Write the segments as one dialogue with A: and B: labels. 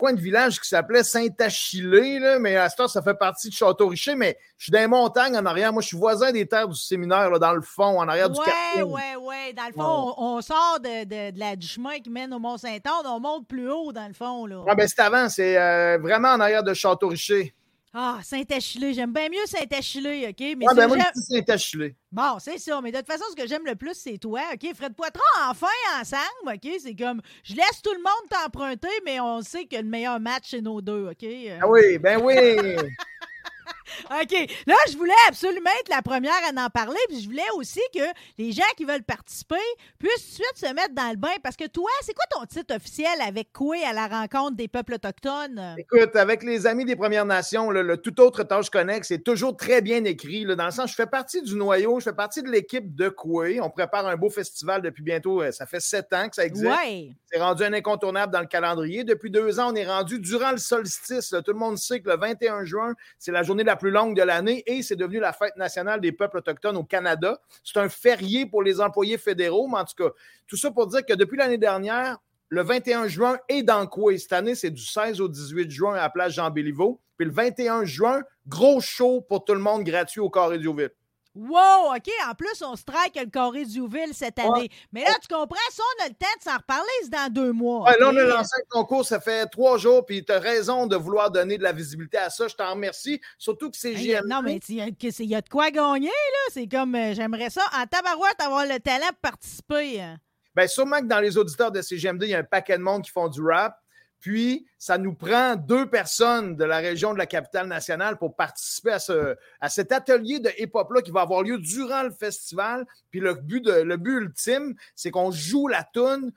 A: Coin de village qui s'appelait Saint-Achillé, là, mais à ce ça fait partie de Château-Richer, mais je suis dans les montagnes en arrière. Moi, je suis voisin des terres du séminaire, là, dans le fond, en arrière du
B: Ouais,
A: quartier.
B: ouais, ouais. Dans le fond, on, on sort de, de- de la, du chemin qui mène au Mont-Saint-Anne, on monte plus haut, dans le fond. Là.
A: Ah, ben, c'est avant, c'est euh, vraiment en arrière de Château-Richer.
B: Ah, Saint-Achillé. J'aime bien mieux Saint-Achillé, OK? Mais
A: Ah, ben, moi, je Saint-Achillé.
B: Bon, c'est ça. Mais de toute façon, ce que j'aime le plus, c'est toi, OK? Fred Poitras, enfin ensemble, OK? C'est comme, je laisse tout le monde t'emprunter, mais on sait que le meilleur match, c'est nos deux, OK? Euh,
A: Ah oui, ben oui.
B: OK. Là, je voulais absolument être la première à en parler, puis je voulais aussi que les gens qui veulent participer puissent tout de suite se mettre dans le bain. Parce que toi, c'est quoi ton titre officiel avec Coué à la rencontre des peuples autochtones?
A: Écoute, avec les amis des Premières Nations, le tout autre tâche connexe, c'est toujours très bien écrit. là, dans le sens, je fais partie du noyau, je fais partie de l'équipe de Coué. On prépare un beau festival depuis bientôt, euh, ça fait sept ans que ça existe.
B: Ouais.
A: C'est rendu un incontournable dans le calendrier. Depuis deux ans, on est rendu durant le solstice. là. Tout le monde sait que le 21 juin, c'est la journée la plus longue de l'année et c'est devenu la fête nationale des peuples autochtones au Canada. C'est un férié pour les employés fédéraux, mais en tout cas, tout ça pour dire que depuis l'année dernière, le 21 juin est dans quoi? Cette année, c'est du 16 au 18 juin à la place Jean-Béliveau. Puis le 21 juin, gros show pour tout le monde gratuit au Carré Diouville.
B: Wow, OK. En plus, on strike le carré d'Youville cette année. Mais là, tu comprends, ça, on a le temps de s'en reparler, c'est dans deux mois.
A: Ouais, là, on a lancé un concours, ça fait trois jours, puis tu as raison de vouloir donner de la visibilité à ça. Je t'en remercie. Surtout que c'est
B: Hey,
A: GMT.
B: non, mais il y, a- de quoi gagner, là. C'est comme, euh, j'aimerais ça, en tabarouette, avoir le talent pour participer. hein.
A: Bien, sûrement que dans les auditeurs de CGMD, il y a un paquet de monde qui font du rap. Puis, ça nous prend deux personnes de la région de la capitale nationale pour participer à, ce, à cet atelier de hip-hop-là qui va avoir lieu durant le festival. Puis, le but, le but ultime, c'est qu'on joue la toune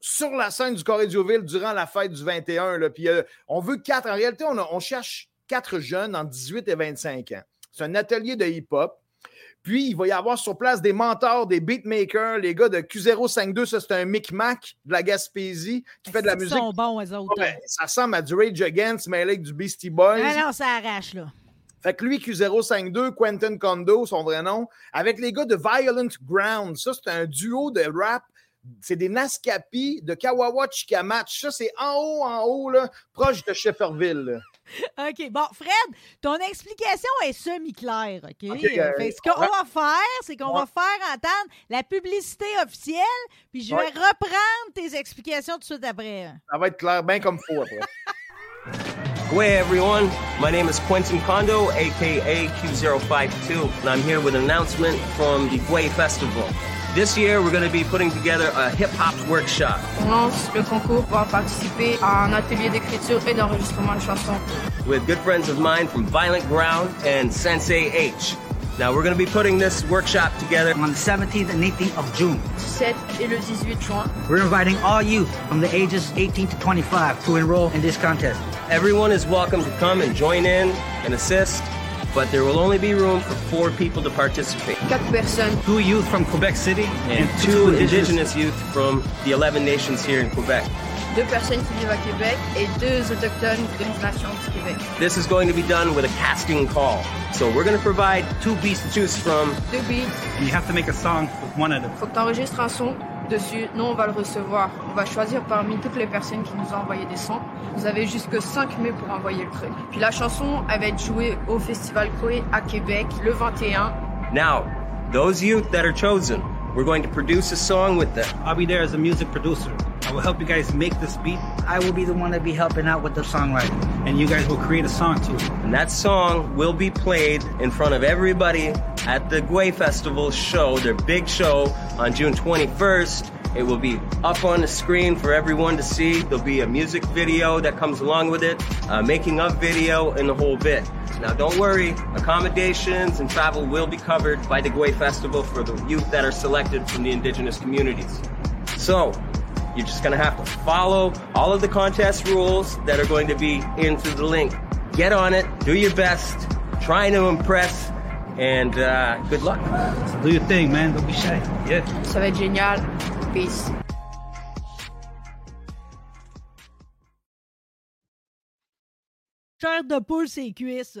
A: sur la scène du Corée Dioville durant la fête du 21. Là. Puis, euh, on veut quatre. En réalité, on, on cherche quatre jeunes entre 18 et 25 ans. C'est un atelier de hip-hop. Puis, il va y avoir sur place des mentors, des beatmakers, les gars de Q052, ça c'est un micmac de la Gaspésie qui fait de la
B: Ils
A: musique.
B: sont bons, eux autres.
A: Ouais, ça ressemble à du Rage Against, mais avec du Beastie Boys.
B: Ah non, ça arrache, là.
A: Fait que lui, Q052, Quentin Condo, son vrai nom, avec les gars de Violent Ground. Ça, c'est un duo de rap. C'est des Naskapi de Kawawa Chikamatch. Ça, c'est en haut, en haut, là, proche de Shefferville.
B: OK. Bon, Fred, ton explication est semi-claire, OK?
A: OK, euh,
B: Fait ce qu'on va faire, c'est qu'on
A: Ouais.
B: va faire entendre la publicité officielle, puis je vais
A: Ouais.
B: reprendre tes explications tout de suite après.
A: Ça va être clair, bien comme faut après.
C: Hey everyone, my name is Quentin Kondo, aka Q052, and I'm here with an announcement from the Gway Festival. This year, we're going to be putting together a hip hop workshop.
D: On lance le concours pour participer à un atelier d'écriture et d'enregistrement de chansons.
C: with good friends of mine from Violent Ground and Sensei H. Now, we're going to be putting this workshop together
E: on the 17th and 18th of June.
D: 17 et le 18 juin.
E: We're inviting all youth from the ages 18 to 25 to enroll in this contest.
C: Everyone is welcome to come and join in and assist, but there will only be room for four people to participate.
D: Quatre personnes.
E: Two youth from Quebec City
C: And two indigenous youth from the 11 nations here in Quebec.
D: Deux personnes qui vivent à Québec et deux autochtones de nation du Québec.
C: This is going to be done with a casting call. So we're going to provide two beats to choose from.
D: Deux beats.
E: And you have to make a song with one of them.
D: Faut que tu enregistres un son dessus. Nous, on va le recevoir. On va choisir parmi toutes les personnes qui nous ont envoyé des sons. Vous avez jusque 5 mai pour envoyer le truc. Puis la chanson, elle va être jouée au Festival Coé à Québec le 21.
C: Now, those youth that are chosen, we're going to produce a song with them.
E: I'll be there as a music producer. Will help you guys make this beat. I will be the one to be helping out with the songwriting. And you guys will create a song too.
C: And that song will be played in front of everybody at the Gway Festival show, their big show on June 21st. It will be up on the screen for everyone to see. There'll be a music video that comes along with it, making of video, and the whole bit. Now, don't worry, accommodations and travel will be covered by the Gway Festival for the youth that are selected from the indigenous communities. So, you're just gonna have to follow all of the contest rules that are going to be into the link. Get on it, do your best, try to impress, and uh, good luck.
E: Do your thing, man. Don't be shy. Yeah.
D: Ça va être génial. Peace.
B: Chair de poule, c'est cuisses.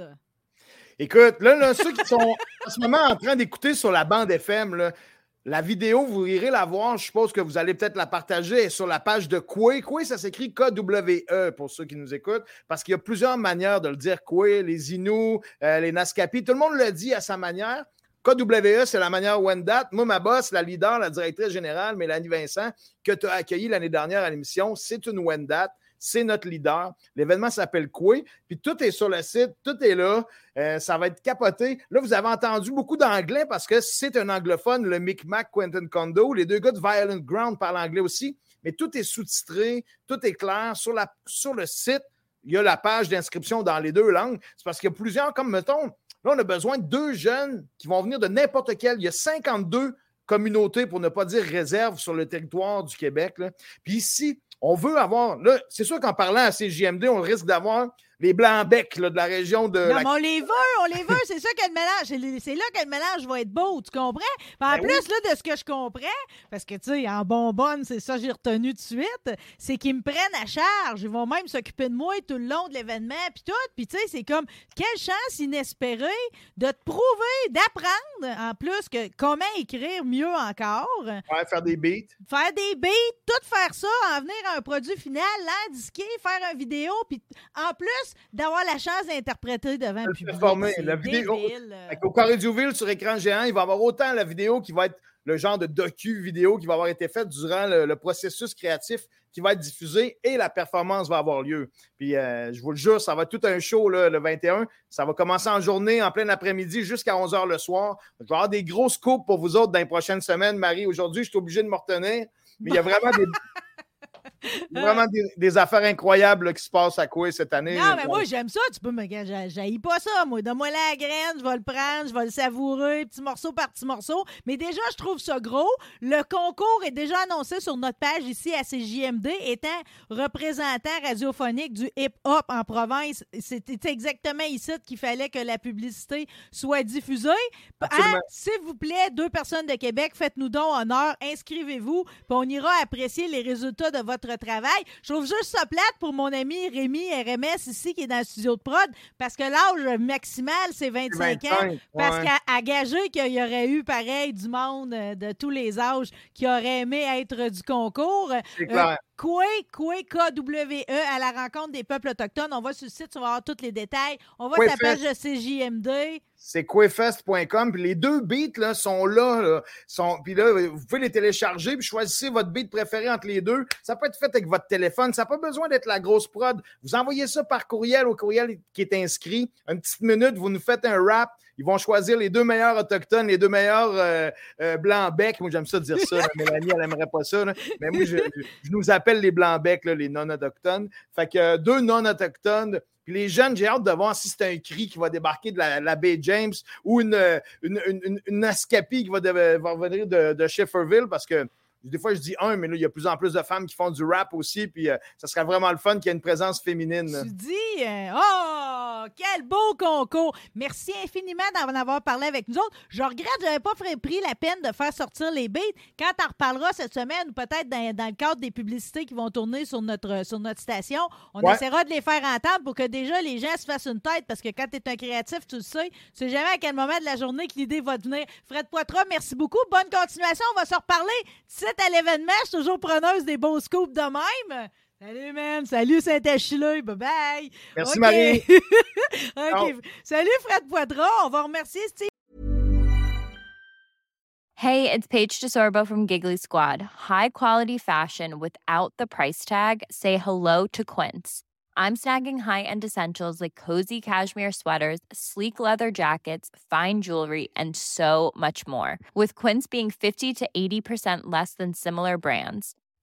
A: Écoute, là, là, ceux qui sont en ce moment en train d'écouter sur la bande FM, là, la vidéo, vous irez la voir. Je suppose que vous allez peut-être la partager sur la page de Koué. Koué, ça s'écrit K-W-E pour ceux qui nous écoutent, parce qu'il y a plusieurs manières de le dire. Koué, les Inuits, euh, les Naskapi, tout le monde le dit à sa manière. KWE, c'est la manière Wendat. Moi, ma boss, la leader, la directrice générale, Mélanie Vincent, que tu as accueillie l'année dernière à l'émission, c'est une Wendat. C'est notre leader. L'événement s'appelle Koué. Puis tout est sur le site, tout est là. Euh, ça va être capoté. Là, vous avez entendu beaucoup d'anglais parce que c'est un anglophone, le Micmac Quentin Condo. Les deux gars de Violent Ground parlent anglais aussi. Mais tout est sous-titré, tout est clair. Sur, le site, il y a la page d'inscription dans les deux langues. C'est parce qu'il y a plusieurs, comme mettons, là, on a besoin de deux jeunes qui vont venir de n'importe quel. Il y a 52 communautés, pour ne pas dire réserves, sur le territoire du Québec. Puis ici, on veut avoir. Là, c'est sûr qu'en parlant à CJMD, on risque d'avoir les blancs-becs là, de la région de.
B: Non,
A: la-
B: mais on les veut, on les veut. C'est ça que le mélange. c'est là que le mélange va être beau, tu comprends? Puis en
A: Ben
B: plus, là, de ce que je comprends, parce que, tu sais, en bonbonne, c'est ça que j'ai retenu tout de suite, c'est qu'ils me prennent à charge. Ils vont même s'occuper de moi tout le long de l'événement, puis tout. Puis, tu sais, c'est comme, quelle chance inespérée de te prouver, d'apprendre, en plus, que comment écrire mieux encore,
A: Ouais, faire des beats.
B: faire des beats, tout faire ça, en venir à un produit final, l'indiquer, faire une vidéo, puis en plus d'avoir la chance d'interpréter devant
A: De
B: le public.
A: performer.
B: C'est
A: La vidéo-. Fait qu'au Carré Duville, sur écran géant, il va y avoir autant la vidéo qui va être le genre de docu-vidéo qui va avoir été faite durant le, le processus créatif qui va être diffusé et la performance va avoir lieu. Puis euh, je vous le jure, ça va être tout un show là, le 21. Ça va commencer en journée, en plein après-midi, jusqu'à 11h le soir. Je vais avoir des grosses scoops pour vous autres dans les prochaines semaines, Marie. Aujourd'hui, je suis obligé de me retenir, mais il y a vraiment des, vraiment des, des affaires incroyables là, qui se passent à quoi cette année.
B: Non, mais moi, j'aime ça. Tu peux me. J'haïs pas ça, moi. Donne-moi la graine, je vais le prendre, je vais le savourer, petit morceau par petit morceau. Mais déjà, je trouve ça gros. Le concours est déjà annoncé sur notre page ici à CJMD, étant représentant radiophonique du hip-hop en province. C'était exactement ici qu'il fallait que la publicité soit diffusée. Hein? S'il vous plaît, deux personnes de Québec, faites-nous donc honneur, inscrivez-vous, puis on ira apprécier les résultats de votre travail. Je trouve juste ça plate pour mon ami Rémi RMS ici qui est dans le studio de prod, parce que l'âge maximal, c'est 25, ans.
A: 25,
B: Parce
A: ouais.
B: qu'à gager qu'il y aurait eu pareil du monde euh, de tous les âges qui aurait aimé être du concours.
A: C'est clair.
B: K-W-E, à la rencontre des peuples autochtones. On va sur le site, on va avoir tous les détails. On va sur la page de CJMD.
A: c'est quefest.com. Puis les deux beats là, sont là. là. Sont, puis là, vous pouvez les télécharger puis choisissez votre beat préféré entre les deux. Ça peut être fait avec votre téléphone. Ça n'a pas besoin d'être la grosse prod. Vous envoyez ça par courriel au courriel qui est inscrit. Une petite minute, vous nous faites un rap. Ils vont choisir les deux meilleurs autochtones, les deux meilleurs euh, euh, blancs-becs. Moi, j'aime ça dire ça. là. Mélanie, elle n'aimerait pas ça. Mais moi, je, nous appelle les blancs-becs, les non-autochtones. Fait que euh, deux non-autochtones. Puis les jeunes, j'ai hâte de voir si c'est un cri qui va débarquer de la, la baie James ou une, une, une, qui va, de- va revenir de, de Schifferville parce que des fois, je dis un, mais là, il y a de plus en plus de femmes qui font du rap aussi. Puis ça serait vraiment le fun qu'il y ait une présence féminine.
B: Tu dis, euh, quel beau concours. Merci infiniment d'en avoir parlé avec nous autres. Je regrette, je n'avais pas pris la peine de faire sortir les beats. Quand tu en reparleras cette semaine, ou peut-être dans, dans le cadre des publicités qui vont tourner sur notre, sur notre station, on
A: Ouais.
B: essaiera de les faire entendre pour que déjà les gens se fassent une tête. Parce que quand tu es un créatif, tu le sais, tu sais jamais à quel moment de la journée que l'idée va venir. Fred Poitras, merci beaucoup. Bonne continuation. On va se reparler. Titre à l'événement, je suis toujours preneuse des beaux scoops de même. Salut, man. Salut, Saint-Achilleux. Bye-bye.
A: Merci,
B: OK.
A: Marie.
B: OK.
A: Oh. Salut,
B: Salut, Fred Poitras. On va remercier Steve
F: Hey, it's Paige DeSorbo from Giggly Squad. High quality fashion without the price tag. Say hello to Quince. I'm snagging high-end essentials like cozy cashmere sweaters, sleek leather jackets, fine jewelry, and so much more. With Quince being 50 to 80% less than similar brands.